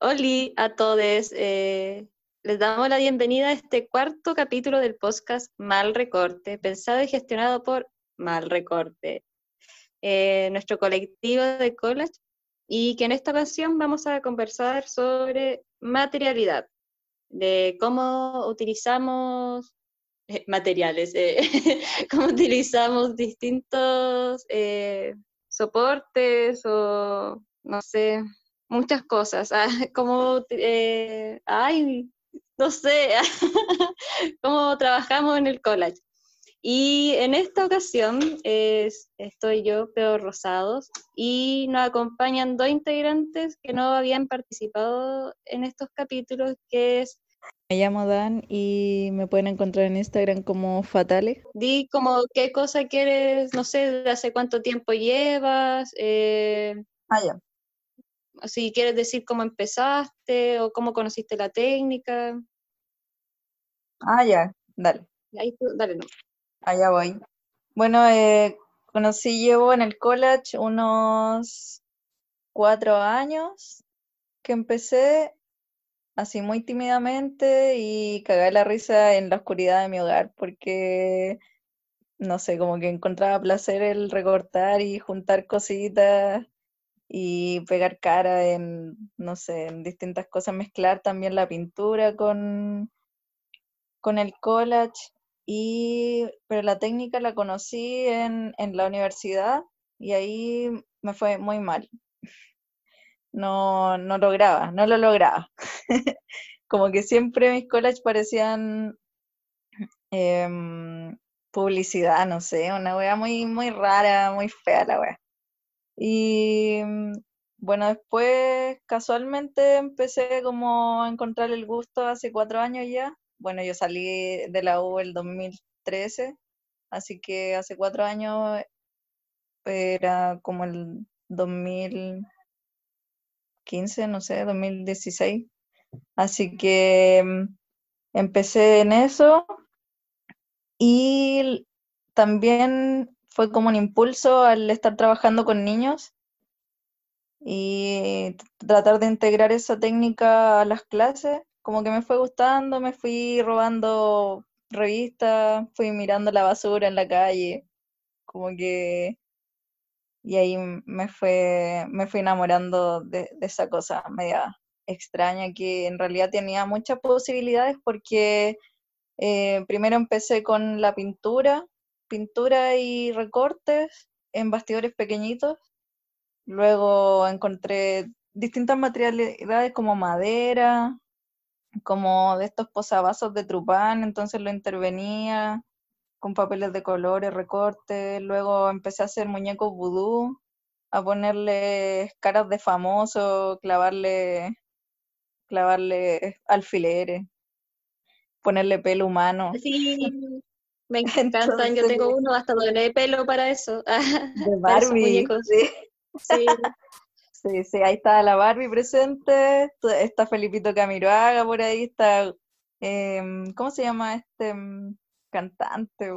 Hola a todos. Eh, les damos la bienvenida a este cuarto capítulo del podcast Mal Recorte, pensado y gestionado por Mal Recorte, eh, nuestro colectivo de college, y que en esta ocasión vamos a conversar sobre materialidad, de cómo utilizamos eh, materiales, cómo utilizamos distintos soportes o, no sé, muchas cosas, ah, como, eh, ay, no sé, cómo trabajamos en el college. Y en esta ocasión estoy yo, Pedro Rosados, y nos acompañan dos integrantes que no habían participado en estos capítulos, que es... Me llamo Dan y me pueden encontrar en Instagram como Fatale. Di como qué cosa quieres, no sé, de hace cuánto tiempo llevas. Eh, ah, ya si quieres decir cómo empezaste o cómo conociste la técnica. Ah, ya, dale. Ahí dale, no. Allá voy. Bueno, eh, conocí, llevo en el college unos cuatro años que empecé así muy tímidamente y cagué la risa en la oscuridad de mi hogar porque, no sé, como que encontraba placer el recortar y juntar cositas y pegar cara en, no sé, en distintas cosas, mezclar también la pintura con, con el collage, y, pero la técnica la conocí en, en la universidad y ahí me fue muy mal. No, no lograba, no lo lograba. Como que siempre mis collages parecían em, publicidad, no sé, una wea muy, muy rara, muy fea la wea. Y mm, bueno, después casualmente empecé como a encontrar el gusto hace cuatro años ya. Bueno, yo salí de la U el 2013, así que hace cuatro años era como el 2015, no sé, 2016. Así que mm, empecé en eso y también fue como un impulso al estar trabajando con niños y tratar de integrar esa técnica a las clases. Como que me fue gustando, me fui robando revistas, fui mirando la basura en la calle, como que... Y ahí me fue, me fui enamorando de, esa cosa media extraña que en realidad tenía muchas posibilidades porque eh, primero empecé con la pintura pintura y recortes en bastidores pequeñitos. Luego encontré distintas materialidades como madera, como de estos posavasos de trupán, entonces lo intervenía con papeles de colores, recortes. Luego empecé a hacer muñecos vudú, a ponerle caras de famoso, clavarle, clavarle alfileres, ponerle pelo humano. Sí, me encantan, yo tengo uno hasta de pelo para eso. De Barbie. Sí. Sí. sí. ahí está la Barbie presente, está Felipito Camiroaga por ahí, está, em, ¿cómo se llama este mm, cantante?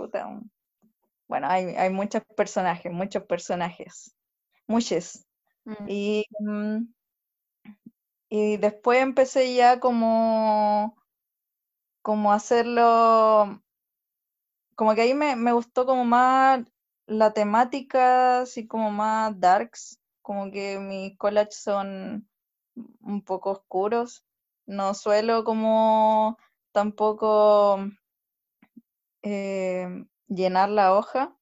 Bueno, hay, hay muchos personajes, muchos personajes, muchos. Mm. Y, mm, y después empecé ya como, como hacerlo como que ahí me, gustó como más la temática, así como más darks, como que mis collages son un poco oscuros. No suelo como tampoco eh, llenar la hoja.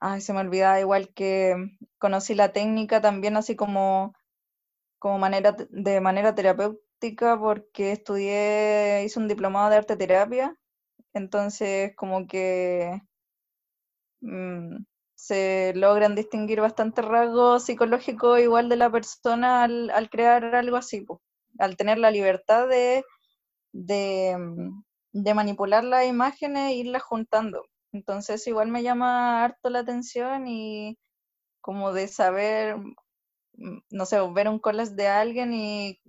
Ay, se me olvidaba igual que conocí la técnica también así como, como manera de manera terapéutica porque estudié, hice un diplomado de arte terapia entonces, como que mm, se logran distinguir bastantes rasgos psicológicos igual de la persona al, crear algo así, al tener la libertad de, mm, de, manipular las imágenes e irlas juntando. Entonces, igual me llama harto la atención y como de saber, mm, no sé, ver un collage de alguien y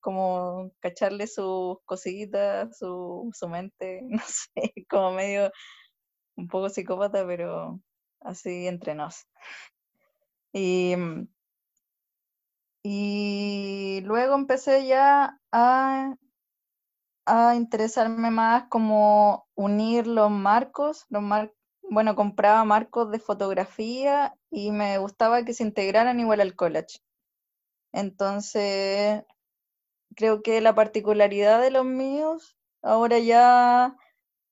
como cacharle sus cositas, su, su mente, no sé, como medio un poco psicópata, pero así entre nos. Y, y luego empecé ya a, a interesarme más como unir los marcos, los mar- bueno, compraba marcos de fotografía y me gustaba que se integraran igual al collage. Entonces, creo que la particularidad de los míos, ahora ya,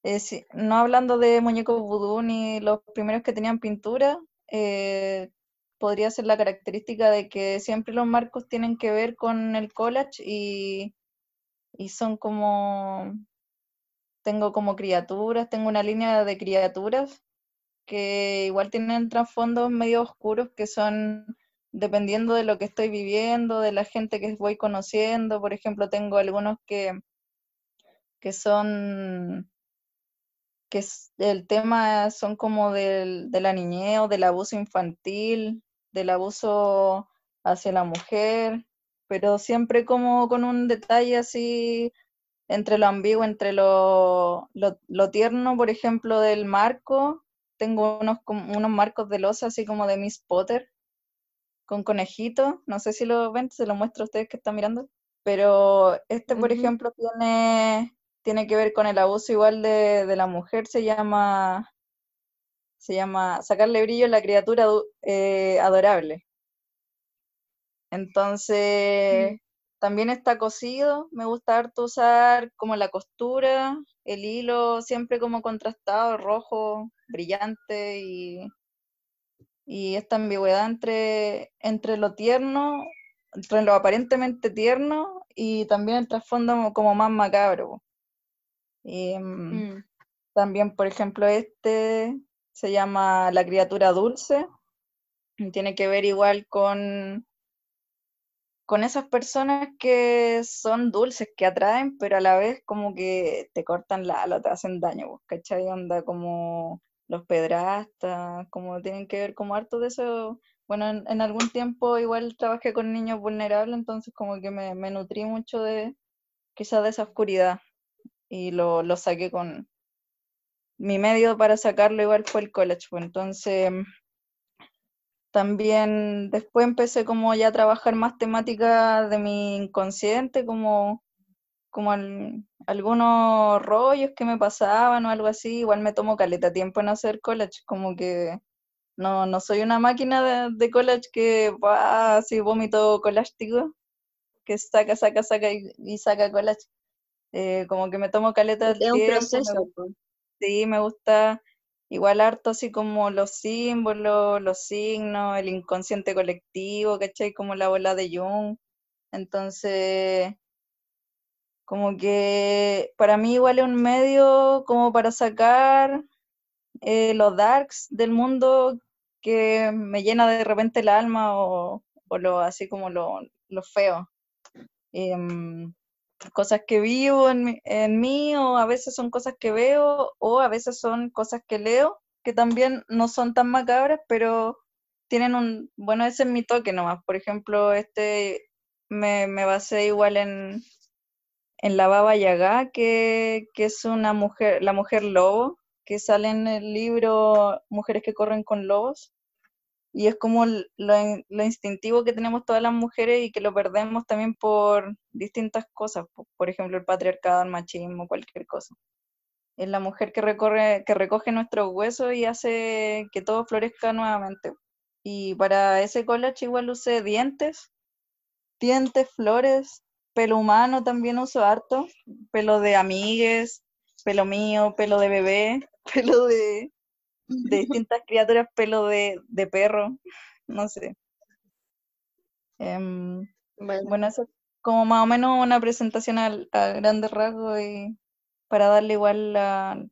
eh, no hablando de muñecos vudú ni los primeros que tenían pintura, eh, podría ser la característica de que siempre los marcos tienen que ver con el collage y, y son como, tengo como criaturas, tengo una línea de criaturas que igual tienen trasfondos medio oscuros que son dependiendo de lo que estoy viviendo, de la gente que voy conociendo. Por ejemplo, tengo algunos que, que son, que el tema son como del, de la niñez o del abuso infantil, del abuso hacia la mujer, pero siempre como con un detalle así entre lo ambiguo, entre lo, lo, tierno, por ejemplo, del marco. Tengo unos, unos marcos de losa así como de Miss Potter con conejito. No sé si lo ven, se lo muestro a ustedes que están mirando. Pero este, por ejemplo, tiene, tiene que ver con el abuso igual de, de la mujer. Se llama, se llama sacarle brillo a la criatura eh, adorable. Entonces, Mm. también está cosido. Me gusta harto usar como la costura, el hilo siempre como contrastado, rojo, brillante y, y esta ambigüedad entre, entre lo tierno, entre lo aparentemente tierno y también el trasfondo como más macabro. Y, mm, Mm. también, por ejemplo, este se llama La criatura dulce. y Tiene que ver igual con con esas personas que son dulces, que atraen, pero a la vez como que te cortan la ala, te hacen daño, ¿cachai? Onda como los pedrastas, como tienen que ver como harto de eso. Bueno, en, en algún tiempo igual trabajé con niños vulnerables, entonces como que me, me nutrí mucho de quizás de esa oscuridad y lo, lo saqué con mi medio para sacarlo igual fue el college, pues entonces también después empecé como ya a trabajar más temáticas de mi inconsciente, como, como al- algunos rollos que me pasaban o algo así. Igual me tomo caleta tiempo en hacer collage, como que no, no soy una máquina de, de collage que va así vómito colástico, que saca, saca, saca y, y saca collage. Eh, como que me tomo caleta un tiempo, me proceso, po. Sí, me gusta igual harto así como los símbolos, los signos, el inconsciente colectivo, ¿cachai? Como la bola de Jung. Entonces, como que para mí igual es un medio como para sacar eh, los darks del mundo que me llena de repente el alma o, o lo así como lo, lo feo. Em, cosas que vivo en, en mí o a veces son cosas que veo o a veces son cosas que leo que también no son tan macabras, pero tienen un, bueno, ese es mi toque nomás. Por ejemplo, este me, me basé igual en, en la Baba Yaga, que, que es una mujer, la mujer lobo, que sale en el libro Mujeres que corren con lobos. Y es como lo, lo instintivo que tenemos todas las mujeres y que lo perdemos también por distintas cosas, po- por ejemplo, el patriarcado, el machismo, cualquier cosa. Es la mujer que recorre, que recoge nuestros huesos y hace que todo florezca nuevamente. Y para ese collage igual usé dientes, dientes, flores, pelo humano también uso harto, pelo de amigues, pelo mío, pelo de bebé, pelo de, de distintas criaturas, pelo de, de perro, no sé. Em, Bueno, bueno, eso es como más o menos una presentación al- a, grandes rasgos y para darle igual la-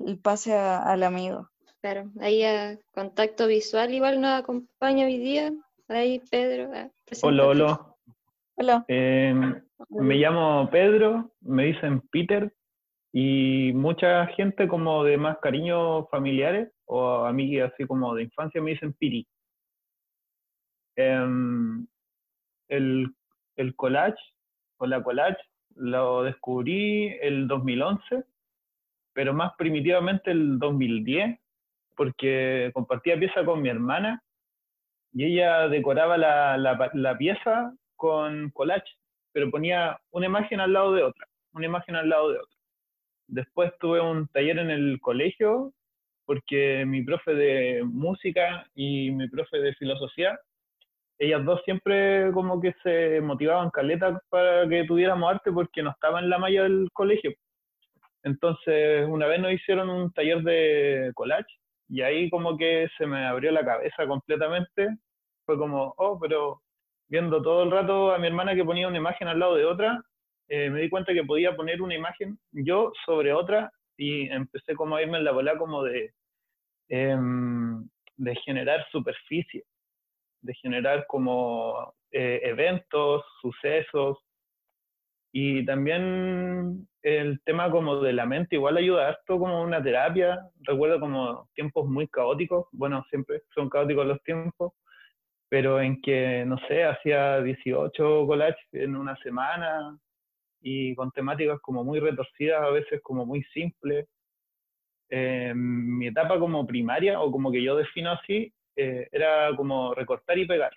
el pase a- al amigo. claro, ahí a contacto visual igual nos acompaña hoy día. Ahí, Pedro, ah, Hola, hola. Hola, Eh, me llamo Pedro, me dicen Peter, y mucha gente como de más cariño familiares o amigas así como de infancia me dicen Piri. Em, el, el collage o la collage lo descubrí el 2011, pero más primitivamente el 2010, porque compartía pieza con mi hermana y ella decoraba la, la, la pieza con collage, pero ponía una imagen al lado de otra, una imagen al lado de otra. Después tuve un taller en el colegio porque mi profe de música y mi profe de filosofía, ellas dos siempre como que se motivaban caleta para que tuviéramos arte porque no estaba en la malla del colegio. Entonces, una vez nos hicieron un taller de collage y ahí como que se me abrió la cabeza completamente. Fue como, oh, pero viendo todo el rato a mi hermana que ponía una imagen al lado de otra, eh, me di cuenta que podía poner una imagen yo sobre otra y empecé como a irme en la bola como de, em, de generar superficie, de generar como eh, eventos, sucesos, y también el tema como de la mente igual ayuda esto como una terapia. Recuerdo como tiempos muy caóticos, bueno, siempre son caóticos los tiempos, pero en que, no sé, hacía 18 collages en una semana y con temáticas como muy retorcidas, a veces como muy simples. mi etapa como primaria, o como que yo defino así, eh, era como recortar y pegar.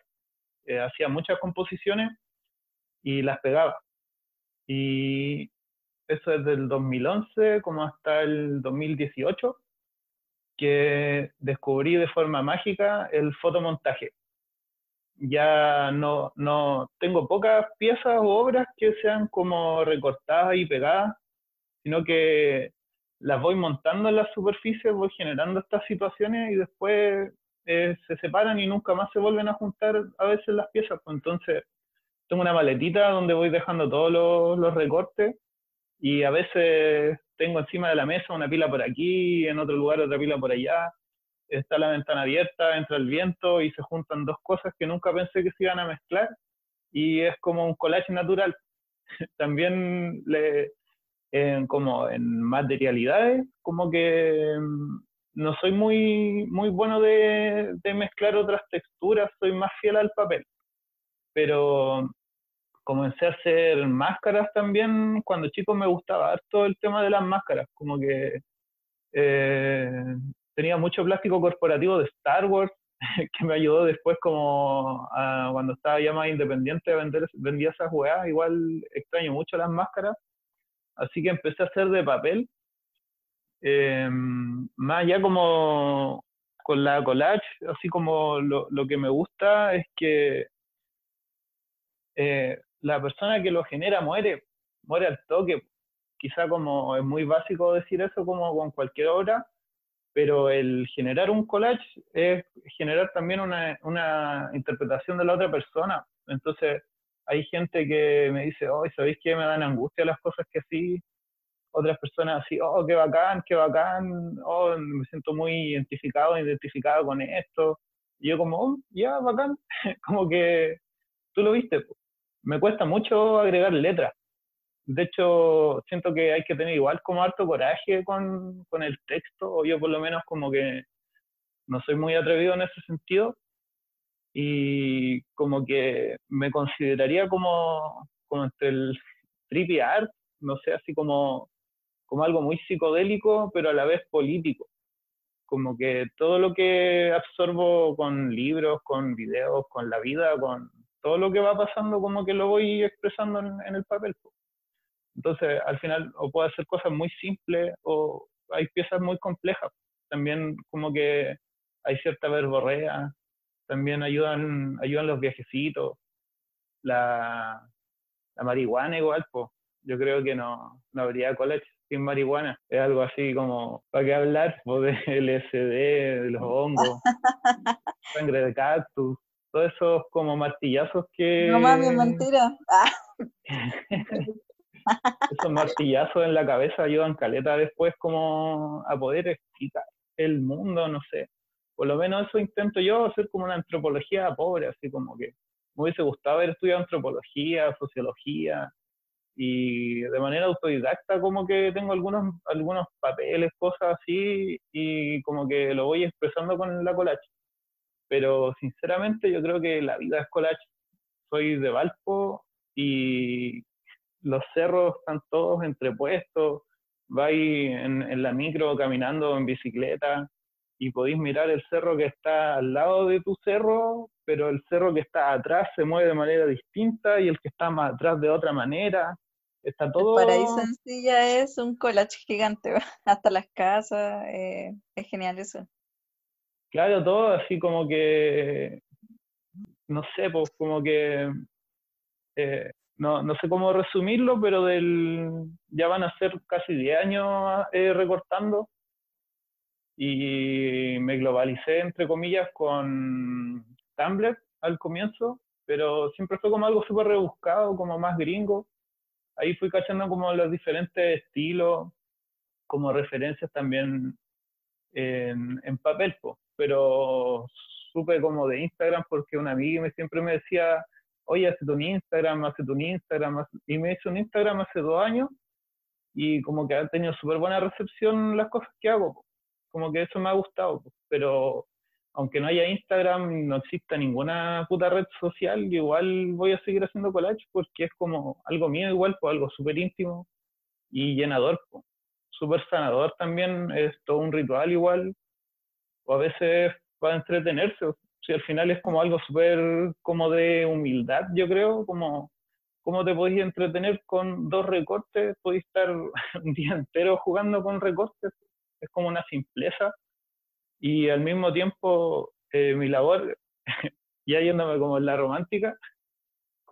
Eh, hacía muchas composiciones y las pegaba y eso desde el 2011 como hasta el 2018, que descubrí de forma mágica el fotomontaje. Ya no, no tengo pocas piezas o obras que sean como recortadas y pegadas, sino que las voy montando en las superficies, voy generando estas situaciones y después eh, se separan y nunca más se vuelven a juntar a veces las piezas. Pues entonces tengo una maletita donde voy dejando todos los, recortes y a veces tengo encima de la mesa una pila por aquí, en otro lugar otra pila por allá, está la ventana abierta, entra el viento y se juntan dos cosas que nunca pensé que se iban a mezclar y es como un collage natural. También le, como en materialidades, como que mm, no soy muy, muy bueno de, de mezclar otras texturas, soy más fiel al papel. Pero comencé a hacer máscaras también. Cuando chico me gustaba todo el tema de las máscaras, como que eh, tenía mucho plástico corporativo de Star Wars que me ayudó después como cuando estaba ya más independiente a vender vendía esas weas, igual extraño mucho las máscaras, así que empecé a hacer de papel, eh, más ya como con la collage, así como lo, lo que me gusta es que eh, la persona que lo genera muere, muere al toque. Quizá como es muy básico decir eso como con cualquier obra, pero el generar un collage es generar también una, una interpretación de la otra persona. Entonces, hay gente que me dice, oh, ¿sabéis qué? Me dan angustia las cosas que así. Otras personas así, oh, qué bacán, qué bacán, oh, me siento muy identificado, identificado con esto. Y yo como, oh, ya, bacán, como que tú lo viste me cuesta mucho agregar letras. De hecho, siento que hay que tener igual como harto coraje con, con el texto, o yo por lo menos como que no soy muy atrevido en ese sentido, y como que me consideraría como, como entre el trippy art, no sé, así como, como algo muy psicodélico, pero a la vez político. Como que todo lo que absorbo con libros, con videos, con la vida, con, todo lo que va pasando como que lo voy expresando en, el papel. Entonces, al final, o puedo hacer cosas muy simples o hay piezas muy complejas. También como que hay cierta verborrea, también ayudan, ayudan los viajecitos, la, la marihuana igual, pues yo creo que no, no habría college sin marihuana. Es algo así como, ¿para qué hablar? O de LSD, de los hongos, sangre de cactus, todos esos como martillazos que... No mami, es mentira. Ah. esos martillazos en la cabeza ayudan caleta después como a poder explicar el mundo, no sé. Por lo menos eso intento yo, hacer como una antropología pobre, así como que me hubiese gustado haber estudiado antropología, sociología, y de manera autodidacta como que tengo algunos, algunos papeles, cosas así, y como que lo voy expresando con la colacha pero sinceramente yo creo que la vida es collage. Soy de Valpo y los cerros están todos entrepuestos, vais en, en la micro caminando en bicicleta y podéis mirar el cerro que está al lado de tu cerro, pero el cerro que está atrás se mueve de manera distinta y el que está más atrás de otra manera. Está todo... El paraíso en ya es un collage gigante, hasta las casas, eh, es genial eso. Claro, todo así como que, no sé, pues como que, eh, no, no sé cómo resumirlo, pero del, ya van a ser casi 10 años eh, recortando y me globalicé, entre comillas, con Tumblr al comienzo, pero siempre fue como algo súper rebuscado, como más gringo. Ahí fui cachando como los diferentes estilos, como referencias también en, papel, pero supe como de Instagram porque una amiga siempre me decía, oye, hazte un Instagram, hazte un Instagram, y me hizo un Instagram hace dos años y como que ha tenido súper buena recepción las cosas que hago, como que eso me ha gustado, pero aunque no haya Instagram, no exista ninguna puta red social, igual voy a seguir haciendo collage porque es como algo mío igual, pues algo súper íntimo y llenador, súper sanador también, es todo un ritual igual, o a veces para entretenerse, si al final es como algo súper como de humildad, yo creo, como cómo te podéis entretener con dos recortes, podéis estar un día entero jugando con recortes, es como una simpleza. Y al mismo tiempo eh, mi labor, ya yéndome como en la romántica,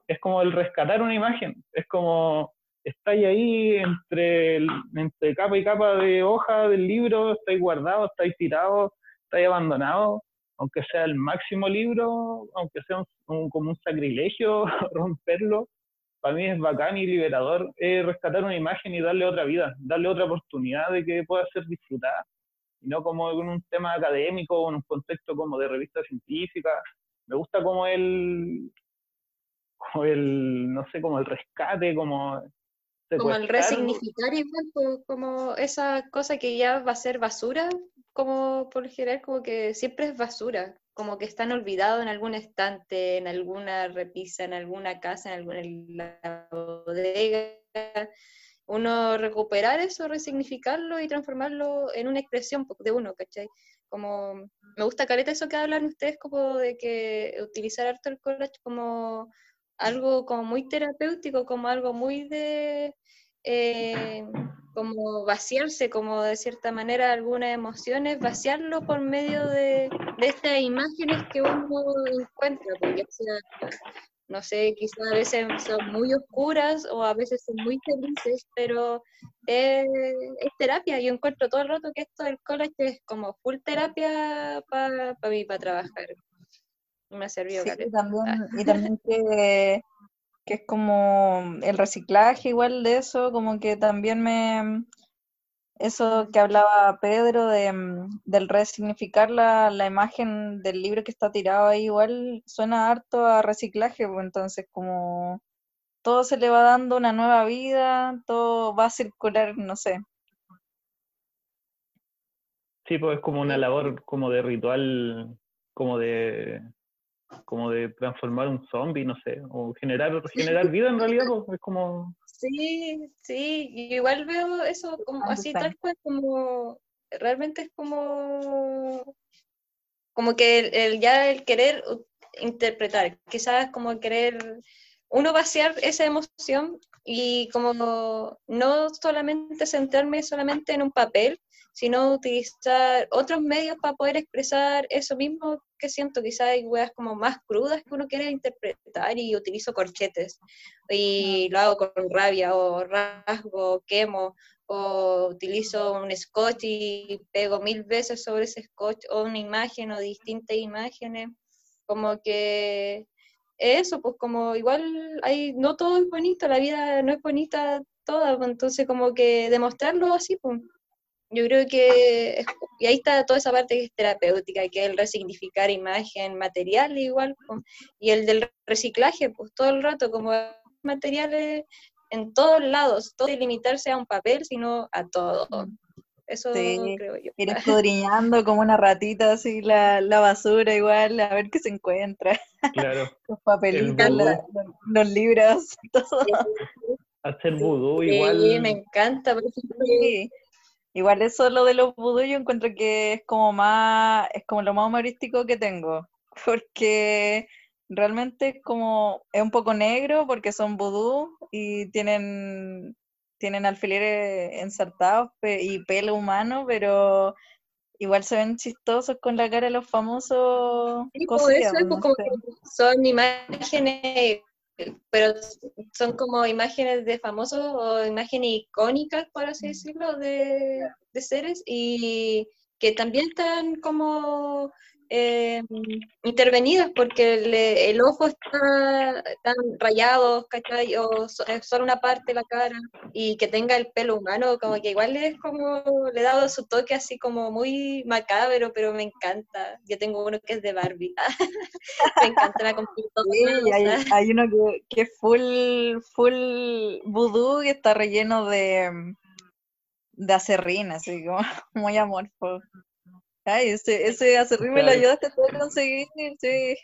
es como el rescatar una imagen, es como estáis ahí entre, entre capa y capa de hoja del libro, estáis guardados, estáis tirados, estáis abandonados, aunque sea el máximo libro, aunque sea como un sacrilegio romperlo, para mí es bacán y liberador eh, rescatar una imagen y darle otra vida, darle otra oportunidad de que pueda ser disfrutada y no como en un tema académico o en un contexto como de revista científica. Me gusta como el, como el no sé, como el rescate, como... Como el resignificar igual, como esa cosa que ya va a ser basura, como por general, como que siempre es basura, como que están olvidados en algún estante, en alguna repisa, en alguna casa, en alguna bodega uno recuperar eso, resignificarlo y transformarlo en una expresión de uno, ¿cachai? Como, me gusta careta eso que hablan ustedes como de que utilizar harto el collage como algo como muy terapéutico, como algo muy de, eh, como vaciarse, como de cierta manera algunas emociones, vaciarlo por medio de, de estas imágenes que uno encuentra, porque sea no sé, quizás a veces son muy oscuras o a veces son muy felices, pero es, terapia. Yo encuentro todo el rato que esto del college es como full terapia para mí, para trabajar. Me ha servido. Sí, y también, y también que, que es como el reciclaje igual de eso, como que también me, eso que hablaba Pedro de, mm, del resignificar la, la, imagen del libro que está tirado ahí, igual suena harto a reciclaje, pues entonces como todo se le va dando una nueva vida, todo va a circular, no sé. Sí, pues es como una labor como de ritual, como de como de transformar un zombie, no sé, o generar, generar vida en realidad, pues, es como... Sí, sí, igual veo eso como así tal cual, como realmente es como como que el, ya el querer interpretar, quizás como el querer uno vaciar esa emoción y como no solamente centrarme solamente en un papel, sino utilizar otros medios para poder expresar eso mismo que siento. Quizás hay weas como más crudas que uno quiere interpretar y utilizo corchetes y lo hago con rabia o rasgo, quemo o utilizo un scotch y pego mil veces sobre ese scotch o una imagen o distintas imágenes. Como que eso, pues como igual hay, no todo es bonito, la vida no es bonita toda, pues, entonces como que demostrarlo así, pues yo creo que, y ahí está toda esa parte que es terapéutica, que es el resignificar imagen material igual, y el del reciclaje, pues todo el rato, como materiales en todos lados, todo limitarse a un papel, sino a todo. Eso creo yo. Ir escudriñando como una ratita así la, la, basura igual, a ver qué se encuentra. Claro. los papelitos, los libros, todo. Hacer vudú igual. Sí, me encanta, por ejemplo. Igual eso lo de los vudú yo encuentro que es como más, es como lo más humorístico que tengo. porque realmente es como, es un poco negro porque son vudú y tienen, tienen alfileres ensartados y pelo humano, pero igual se ven chistosos con la cara de los famosos cosidas, eso es, pues, como que son imágenes, pero son como imágenes de famosos o imágenes icónicas, por así decirlo, de, de seres y que también están como eh, intervenidas porque le- el ojo está tan rayado, ¿cachai? O so- es solo una parte de la cara y que tenga el pelo humano, como que igual es como, le he dado su toque así como muy macabro, pero me encanta. Yo tengo uno que es de Barbie. me encanta, todo Sí, hay, hay uno que, que es full, full vudú y está relleno de, de acerrín, así como muy amorfo. Ay, ese, ese acerrín me lo ayudaste a conseguir, sí.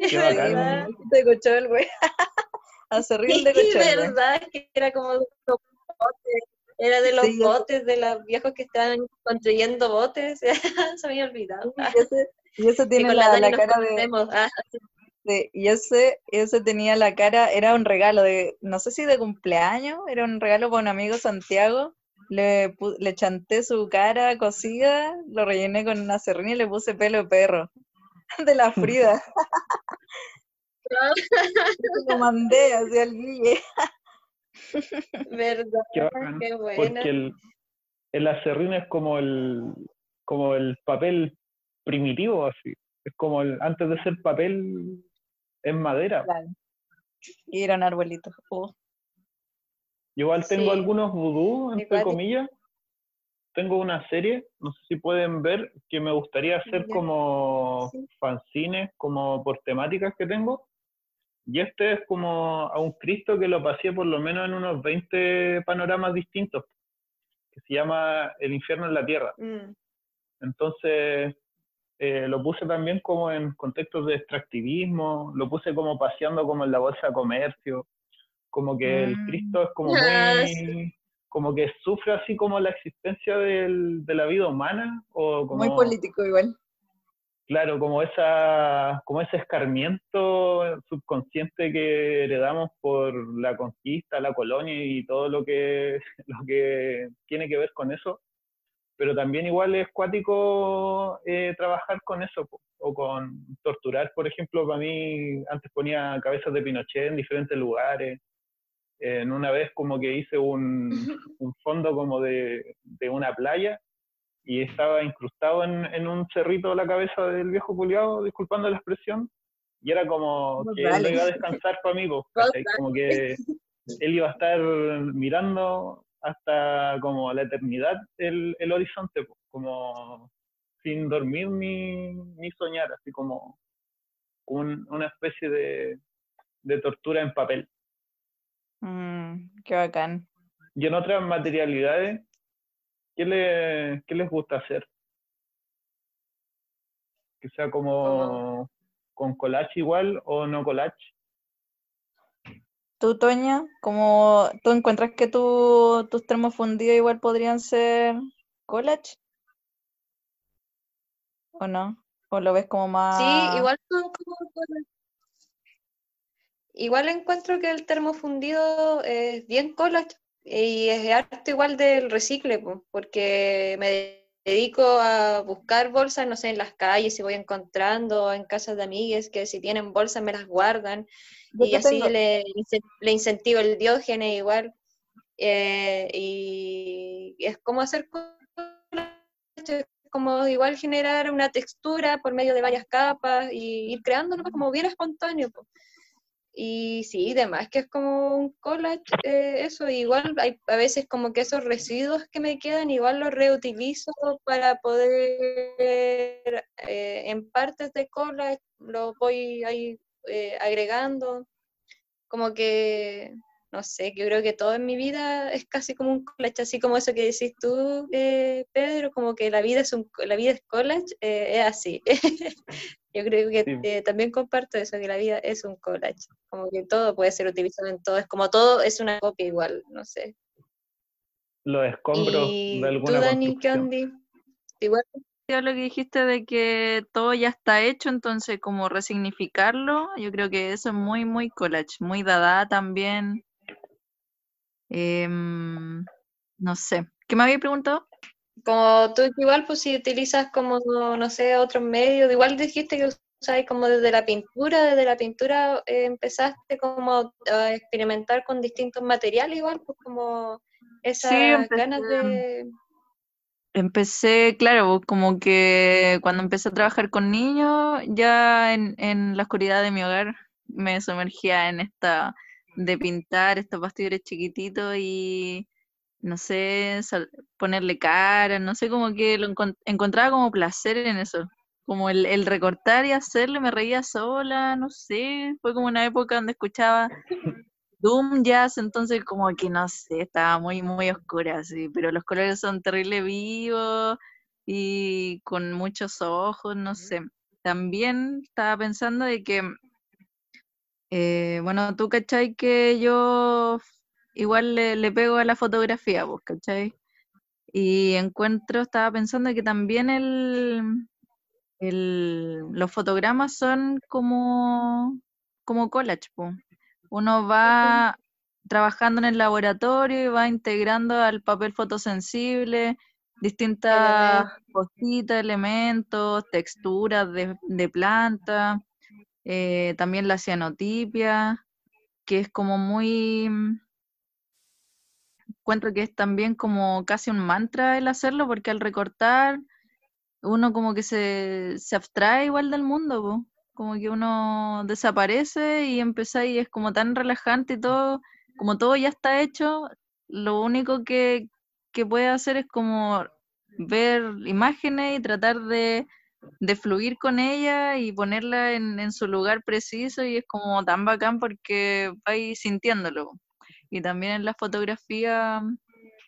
Qué Sí, bacán. de cochol, güey. Acerrín de Sí, cochol, güey. verdad, que era como de los botes, era de los Sí, yo- botes, de los viejos que estaban construyendo botes, se me había olvidado. Y ese, y ese Que tiene la cara de. Ah, de- y ese, ese tenía la cara, era un regalo de, no sé si de cumpleaños, era un regalo para un amigo Santiago. Le, le chanté su cara cosida, lo rellené con una serrín y le puse pelo de perro. De la Frida. Lo mandé así al Guille. verdad, Qué buena. Porque el, el acerrín es como el, como el papel primitivo, así. Es como el, antes de ser papel, es madera. Claro. Y eran arbolitos. Oh. Yo igual tengo Sí. algunos vudú, entre Igual. comillas. Tengo una serie, no sé si pueden ver, que me gustaría hacer Ya. como Sí. fanzines, como por temáticas que tengo. Y este es como a un Cristo que lo pasé por lo menos en unos 20 panoramas distintos, que se llama El infierno en la tierra. Mm, Entonces, eh, lo puse también como en contextos de extractivismo, lo puse como paseando como en la bolsa de comercio, como que el Mm. Cristo es como muy, como que sufre así como la existencia del- de la vida humana, o como, Muy político igual. claro, como esa, como ese escarmiento subconsciente que heredamos por la conquista, la colonia y todo lo que, lo que tiene que ver con eso pero también igual es cuático eh, trabajar con eso, o con torturar, por ejemplo, para mí antes ponía cabezas de Pinochet en diferentes lugares, en una vez como que hice un, un fondo como de, de una playa y estaba incrustado en, en un cerrito la cabeza del viejo culiado, disculpando la expresión, y era como que él no iba a descansar para mí, como que él iba a estar mirando hasta como la eternidad el, el horizonte, po, como sin dormir ni, ni soñar, así como un- una especie de, de tortura en papel. Mm, qué bacán. Y en otras materialidades, ¿qué, le, qué les gusta hacer? Que sea como con collage igual o no collage. ¿Tú, Toña, como tú encuentras que tu- tus termos fundidos igual podrían ser collage? ¿O no? ¿O lo ves como más... Sí, igual son como cosas- Igual encuentro que el termo fundido es bien collage y es harto igual del recicle, po, porque me dedico a buscar bolsas, no sé, en las calles, si voy encontrando, en casas de amigues, que si tienen bolsas me las guardan, Yo y así le, le incentivo el diógenes igual. eh, y es como hacer como igual generar una textura por medio de varias capas y ir creándolo como bien espontáneo. po. Y sí, demás que es como un collage, eh, eso, igual hay a veces como que esos residuos que me quedan, igual los reutilizo para poder, eh, en partes de collage, los voy ahí eh, agregando, como que, no sé, que yo creo que todo en mi vida es casi como un collage, así como eso que decís tú, eh, Pedro, como que la vida es un, la vida es collage, eh, es así. Yo creo que Sí. eh, también comparto eso, que la vida es un collage, como que todo puede ser utilizado en todo, es como todo es una copia igual, no sé. Los escombros Y de tú, alguna Dani, ¿qué construcción. onda? Igual, lo que dijiste de que todo ya está hecho, entonces como resignificarlo, yo creo que eso es muy, muy collage, muy dada también. Em, no sé, ¿qué me había preguntado? Como tú igual, pues si utilizas como, no sé, otros medios, igual dijiste que usabas como desde la pintura, desde la pintura eh, empezaste como a experimentar con distintos materiales igual, pues como esas ganas de Empecé, claro, como que cuando empecé a trabajar con niños, ya en, en la oscuridad de mi hogar me sumergía en esta de pintar estos bastidores chiquititos y no sé, ponerle cara, no sé, como que lo encontraba como placer en eso. Como el, el recortar y hacerlo, me reía sola, no sé, fue como una época donde escuchaba Doom Jazz, entonces como que no sé, estaba muy, muy oscura, sí, pero los colores son terrible vivos y con muchos ojos, no sé. También estaba pensando de que, eh, bueno, tú cachai que yo igual le, pego a la fotografía, vos, cachai. Y encuentro, estaba pensando que también el, el, los fotogramas son como, como collage, pues uno va trabajando en el laboratorio y va integrando al papel fotosensible distintas cositas, elementos, texturas de, de planta, eh, también la cianotipia, que es como muy, encuentro que es también como casi un mantra el hacerlo, porque al recortar uno como que se, se abstrae igual del mundo, como que uno desaparece y empieza y es como tan relajante y todo, como todo ya está hecho, lo único que, que puede hacer es como ver imágenes y tratar de, de fluir con ella y ponerla en, en, su lugar preciso y es como tan bacán porque vais sintiéndolo. Y también en la fotografía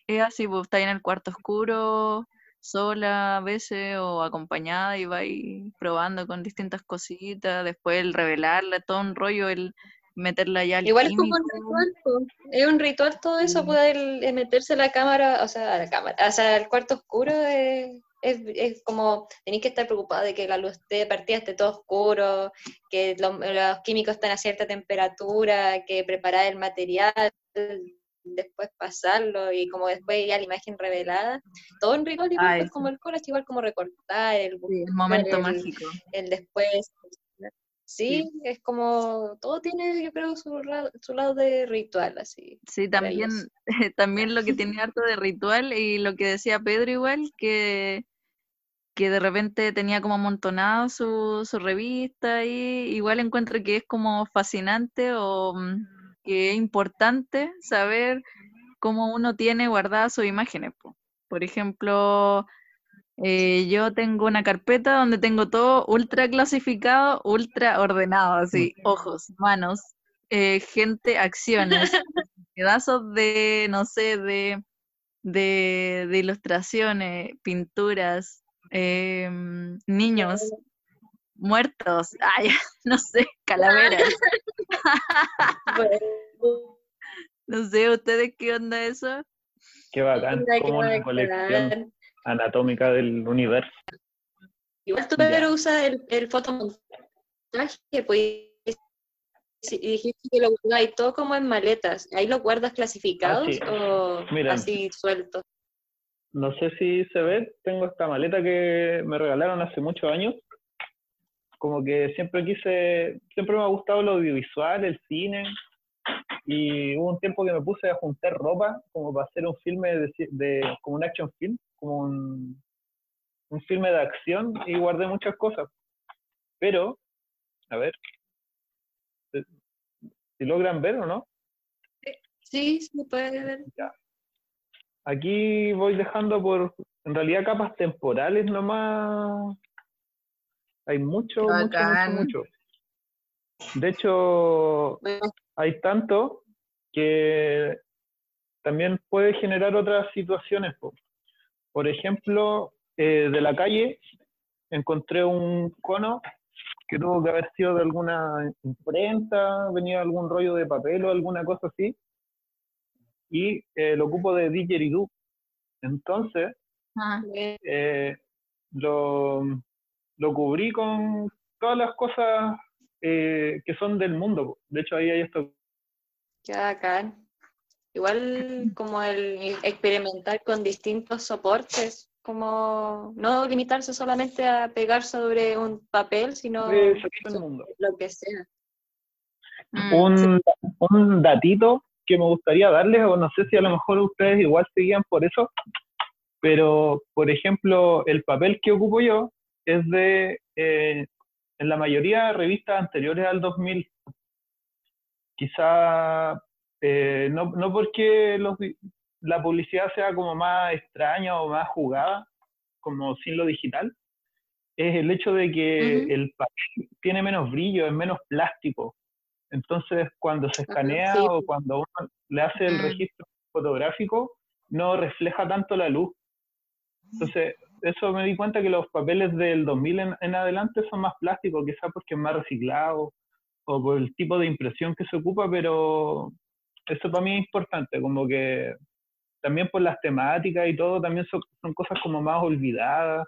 es así, pues está en el cuarto oscuro, sola a veces o acompañada y va ahí probando con distintas cositas, después el revelarla, todo un rollo, el meterla ya al Igual es como un ritual, es un ritual todo eso, poder eh, meterse la cámara, o sea, la cámara, o sea, el cuarto oscuro es, es, como, tenéis que estar preocupado de que la luz de partida esté todo oscuro, que los, los químicos estén a cierta temperatura, que preparar el material, después pasarlo y como después ya la imagen revelada. Todo en rigor igual como el collage, igual como recortar, el, momento mágico. El después. Sí, es como, todo tiene, yo creo, su, su lado de ritual, así. Sí, también, también lo que tiene harto de ritual y lo que decía Pedro igual, que, que de repente tenía como amontonado su, su revista y igual encuentro que es como fascinante o mm, que es importante saber cómo uno tiene guardadas sus imágenes. Por ejemplo, eh, yo tengo una carpeta donde tengo todo ultra clasificado, ultra ordenado, así, ojos, manos, eh, gente, acciones, pedazos de, no sé, de, de, ilustraciones, pinturas, em, niños, muertos, ay, no sé, calaveras. no sé, ¿ustedes qué onda eso? Qué bacán, como una colección anatómica del universo. Igual tú, Pedro, usas el, el fotomontaje, pues, y dijiste que lo guardas todo como en maletas. ¿Ahí lo guardas clasificados o así sueltos? No sé si se ve, tengo esta maleta que me regalaron hace muchos años, como que siempre quise, siempre me ha gustado lo audiovisual, el cine, y hubo un tiempo que me puse a juntar ropa como para hacer un filme de, como un action film, como un, un filme de acción y guardé muchas cosas. Pero, a ver, si logran ver o no. Sí, se puede ver. Aquí voy dejando por, en realidad, capas temporales nomás hay mucho, mucho, mucho, mucho. De hecho, hay tanto que también puede generar otras situaciones. Por ejemplo, eh, de la calle encontré un cono que tuvo que haber sido de alguna imprenta, venía algún rollo de papel o alguna cosa así, y eh, lo ocupo de didgeridoo. Entonces, ah. eh, lo, lo cubrí con todas las cosas eh, que son del mundo. De hecho, ahí hay esto. Qué bacán. Igual como el experimentar con distintos soportes, como no limitarse solamente a pegar sobre un papel, sino de el mundo. lo que sea. Un, un datito que me gustaría darles, o no sé si a lo mejor ustedes igual seguían por eso, pero por ejemplo, el papel que ocupo yo es de, eh, en la mayoría de revistas anteriores al 2000. Quizá eh, no, no porque los, la publicidad sea como más extraña o más jugada, como sin lo digital, es el hecho de que el papel tiene menos brillo, es menos plástico. Entonces, cuando se Ajá, escanea sí. o cuando uno le hace el Mm. registro fotográfico, no refleja tanto la luz. Entonces, eso me di cuenta que los papeles del 2000 en, en adelante son más plásticos, quizás porque es más reciclado o por el tipo de impresión que se ocupa, pero eso para mí es importante, como que también por las temáticas y todo, también son, son cosas como más olvidadas.